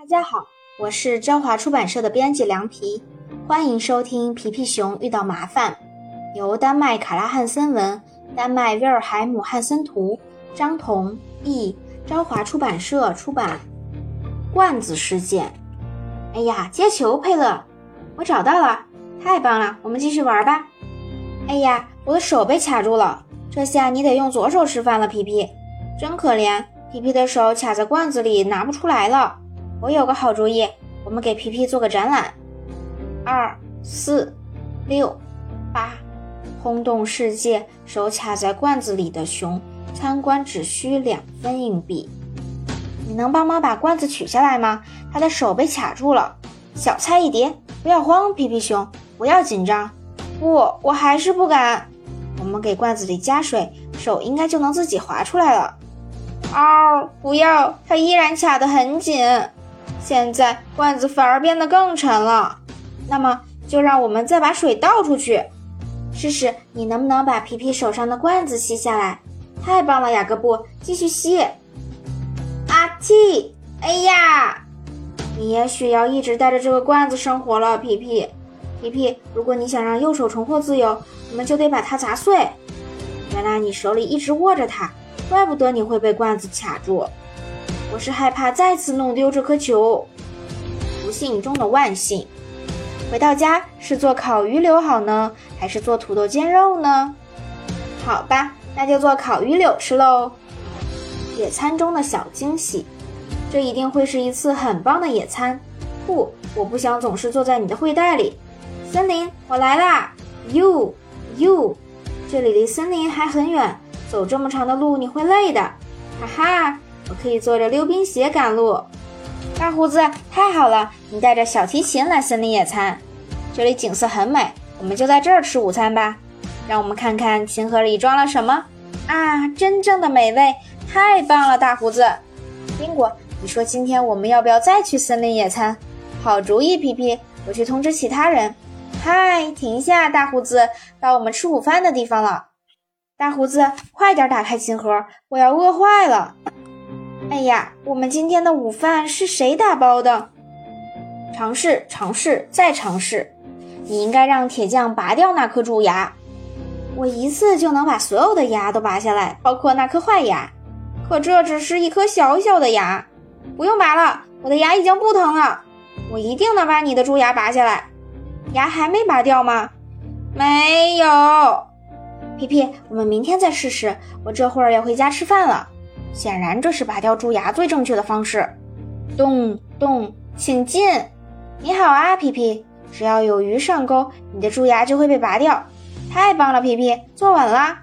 大家好，我是朝华出版社的编辑凉皮，欢迎收听《皮皮熊遇到麻烦》，由丹麦卡拉汉森文、丹麦威尔海姆汉森图、张彤译，朝华出版社出版。罐子事件。哎呀，接球，佩勒，我找到了，太棒了，我们继续玩吧。哎呀，我的手被卡住了，这下你得用左手吃饭了，皮皮，真可怜，皮皮的手卡在罐子里，拿不出来了。我有个好主意，我们给皮皮做个展览。二四六八，轰动世界！手卡在罐子里的熊，参观只需两分硬币。你能帮忙把罐子取下来吗？他的手被卡住了。小菜一碟，不要慌，皮皮熊，不要紧张。不，我还是不敢。我们给罐子里加水，手应该就能自己滑出来了。嗷！不要，它依然卡得很紧。现在罐子反而变得更沉了，那么就让我们再把水倒出去，试试你能不能把皮皮手上的罐子吸下来。太棒了，雅各布，继续吸。阿嚏！哎呀，你也许要一直带着这个罐子生活了，皮皮。皮皮，如果你想让右手重获自由，我们就得把它砸碎。原来你手里一直握着它，怪不得你会被罐子卡住。我是害怕再次弄丢这颗球，不幸中的万幸。回到家是做烤鱼柳好呢，还是做土豆煎肉呢？好吧，那就做烤鱼柳吃喽。野餐中的小惊喜，这一定会是一次很棒的野餐。不，我不想总是坐在你的会袋里。森林，我来啦！You，You，这里离森林还很远，走这么长的路你会累的。哈哈。我可以坐着溜冰鞋赶路，大胡子，太好了！你带着小提琴来森林野餐，这里景色很美，我们就在这儿吃午餐吧。让我们看看琴盒里装了什么啊！真正的美味，太棒了，大胡子。宾果，你说今天我们要不要再去森林野餐？好主意，皮皮，我去通知其他人。嗨，停下，大胡子，到我们吃午饭的地方了。大胡子，快点打开琴盒，我要饿坏了。哎呀，我们今天的午饭是谁打包的？尝试，尝试，再尝试。你应该让铁匠拔掉那颗蛀牙。我一次就能把所有的牙都拔下来，包括那颗坏牙。可这只是一颗小小的牙，不用拔了，我的牙已经不疼了。我一定能把你的蛀牙拔下来。牙还没拔掉吗？没有。皮皮，我们明天再试试。我这会儿要回家吃饭了。显然，这是拔掉蛀牙最正确的方式。咚咚，请进。你好啊，皮皮。只要有鱼上钩，你的蛀牙就会被拔掉。太棒了，皮皮，坐稳了。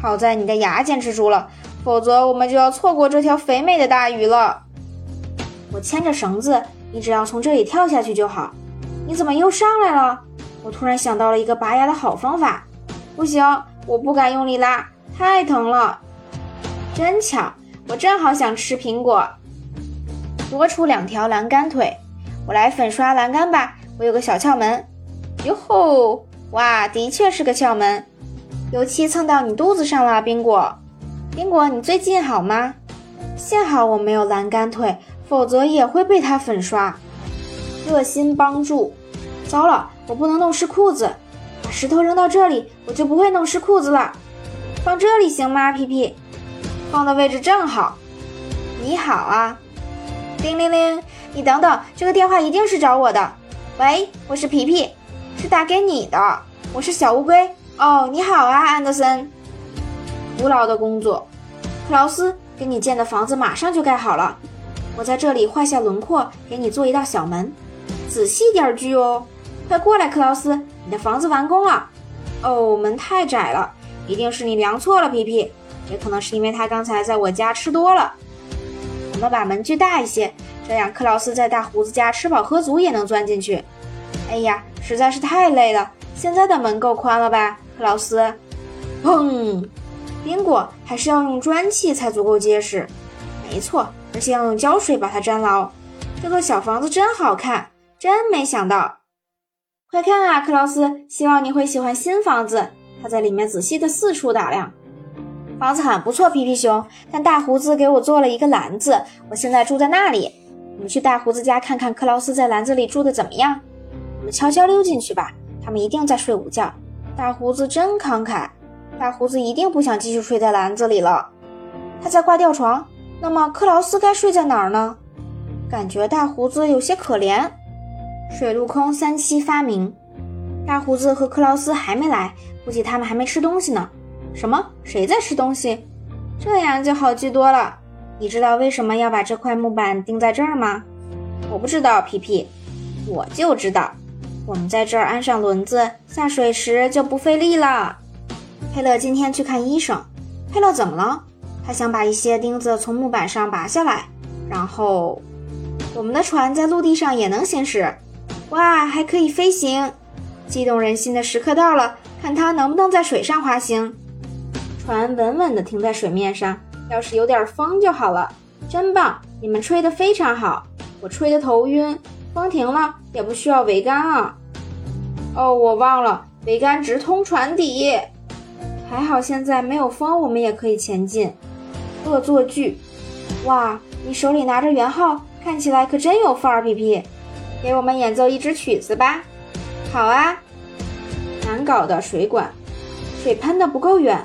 好在你的牙坚持住了，否则我们就要错过这条肥美的大鱼了。我牵着绳子，你只要从这里跳下去就好。你怎么又上来了？我突然想到了一个拔牙的好方法。不行，我不敢用力拉，太疼了。真巧，我正好想吃苹果。多出两条栏杆腿，我来粉刷栏杆吧。我有个小窍门。哟吼！哇，的确是个窍门。油漆蹭到你肚子上了，宾果。宾果，你最近好吗？幸好我没有栏杆腿，否则也会被它粉刷。热心帮助。糟了，我不能弄湿裤子。把石头扔到这里，我就不会弄湿裤子了。放这里行吗，皮皮？放的位置正好。你好啊，叮铃铃！你等等，这个电话一定是找我的。喂，我是皮皮，是打给你的。我是小乌龟。哦，你好啊，安德森。徒劳的工作。克劳斯，给你建的房子马上就盖好了。我在这里画下轮廓，给你做一道小门。仔细点锯哦。快过来，克劳斯，你的房子完工了。哦，门太窄了，一定是你量错了，皮皮。也可能是因为他刚才在我家吃多了。我们把门锯大一些，这样克劳斯在大胡子家吃饱喝足也能钻进去。哎呀，实在是太累了。现在的门够宽了吧，克劳斯？砰！宾果还是要用砖砌才足够结实。没错，而且要用胶水把它粘牢。这座小房子真好看，真没想到。快看啊，克劳斯！希望你会喜欢新房子。他在里面仔细的四处打量。房子很不错，皮皮熊。但大胡子给我做了一个篮子，我现在住在那里。我们去大胡子家看看克劳斯在篮子里住的怎么样。我们悄悄溜进去吧，他们一定在睡午觉。大胡子真慷慨，大胡子一定不想继续睡在篮子里了。他在挂吊床，那么克劳斯该睡在哪儿呢？感觉大胡子有些可怜。水陆空三栖发明，大胡子和克劳斯还没来，估计他们还没吃东西呢。什么？谁在吃东西？这样就好记多了。你知道为什么要把这块木板钉在这儿吗？我不知道，皮皮。我就知道。我们在这儿安上轮子，下水时就不费力了。佩勒今天去看医生。佩勒怎么了？他想把一些钉子从木板上拔下来，然后我们的船在陆地上也能行驶。哇，还可以飞行！激动人心的时刻到了，看它能不能在水上滑行。船稳稳地停在水面上，要是有点风就好了。真棒！你们吹得非常好，我吹得头晕。风停了，也不需要桅杆啊。哦，我忘了，桅杆直通船底。还好现在没有风，我们也可以前进。恶作剧！哇，你手里拿着圆号，看起来可真有范儿，皮皮。给我们演奏一支曲子吧。好啊。难搞的水管，水喷的不够远，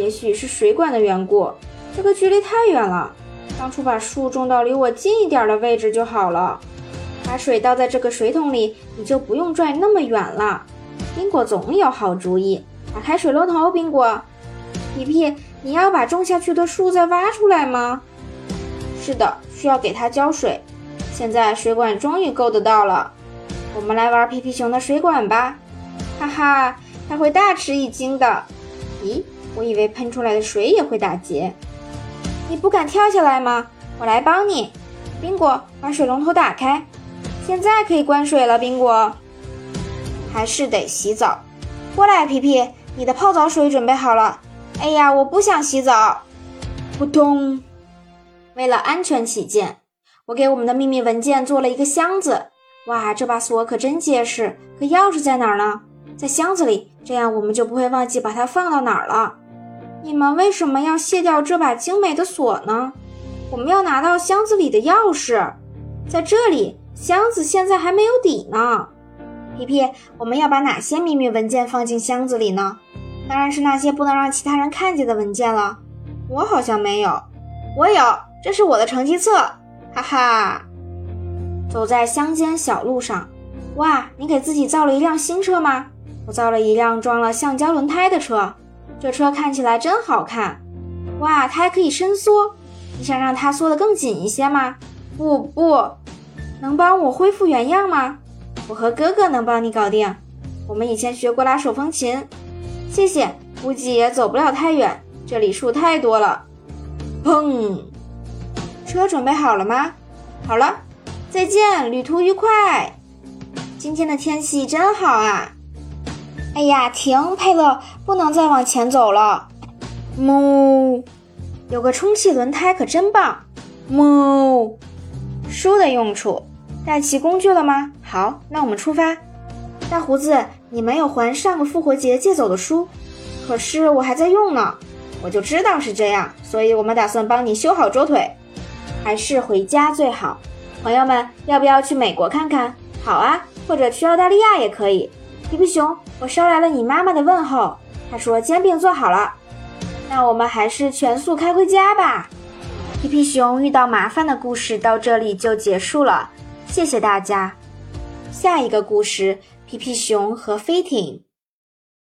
也许是水管的缘故。这个距离太远了，当初把树种到离我近一点的位置就好了。把水倒在这个水桶里，你就不用拽那么远了。宾果总有好主意。打开水龙头，宾果。皮皮，你要把种下去的树再挖出来吗？是的，需要给它浇水。现在水管终于够得到了，我们来玩皮皮熊的水管吧！哈哈，它会大吃一惊的。咦，我以为喷出来的水也会打结。你不敢跳下来吗？我来帮你。宾果，把水龙头打开。现在可以关水了。宾果，还是得洗澡。过来，皮皮，你的泡澡水准备好了。哎呀，我不想洗澡。扑通！为了安全起见。我给我们的秘密文件做了一个箱子，哇，这把锁可真结实。可钥匙在哪儿呢？在箱子里，这样我们就不会忘记把它放到哪儿了。你们为什么要卸掉这把精美的锁呢？我们要拿到箱子里的钥匙，在这里，箱子现在还没有底呢。皮皮，我们要把哪些秘密文件放进箱子里呢？当然是那些不能让其他人看见的文件了。我好像没有，我有，这是我的成绩册。哈哈，走在乡间小路上，哇！你给自己造了一辆新车吗？我造了一辆装了橡胶轮胎的车，这车看起来真好看。哇，它还可以伸缩，你想让它缩得更紧一些吗？不不，能帮我恢复原样吗？我和哥哥能帮你搞定。我们以前学过拉手风琴。谢谢，估计也走不了太远，这里树太多了。砰！车准备好了吗？好了，再见，旅途愉快。今天的天气真好啊！哎呀，停，佩勒，不能再往前走了。哞，有个充气轮胎可真棒。哞，书的用处，带齐工具了吗？好，那我们出发。大胡子，你没有还上个复活节借走的书，可是我还在用呢。我就知道是这样，所以我们打算帮你修好桌腿。还是回家最好。朋友们，要不要去美国看看？好啊，或者去澳大利亚也可以。皮皮熊，我捎来了你妈妈的问候，她说煎饼做好了。那我们还是全速开回家吧。皮皮熊遇到麻烦的故事到这里就结束了，谢谢大家。下一个故事：皮皮熊和飞艇。